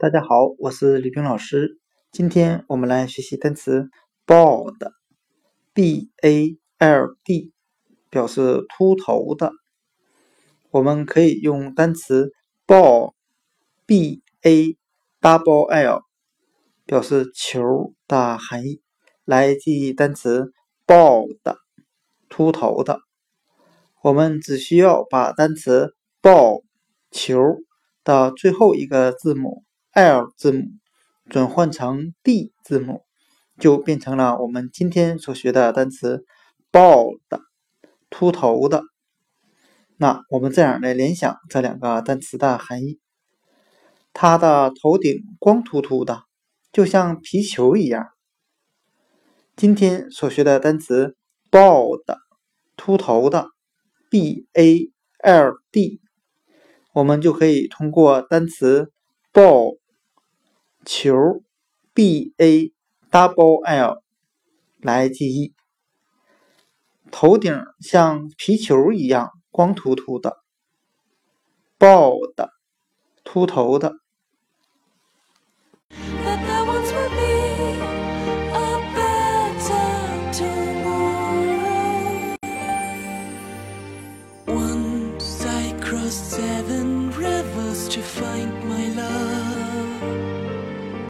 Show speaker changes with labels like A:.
A: 大家好，我是李冰老师。今天我们来学习单词 bald，b a l d，表示秃头的。我们可以用单词 ball，b a double l，表示球的含义，来记忆单词 bald，秃头的。我们只需要把单词 ball 球的最后一个字母。L 字母转换成 D 字母，就变成了我们今天所学的单词 “bald”，秃头的。那我们这样来联想这两个单词的含义：他的头顶光秃秃的，就像皮球一样。今天所学的单词 “bald”，秃头的，B A L D，我们就可以通过单词 “bald”。球 B A Double L 来记忆。头顶像皮球一样光秃秃的，bald，秃头的。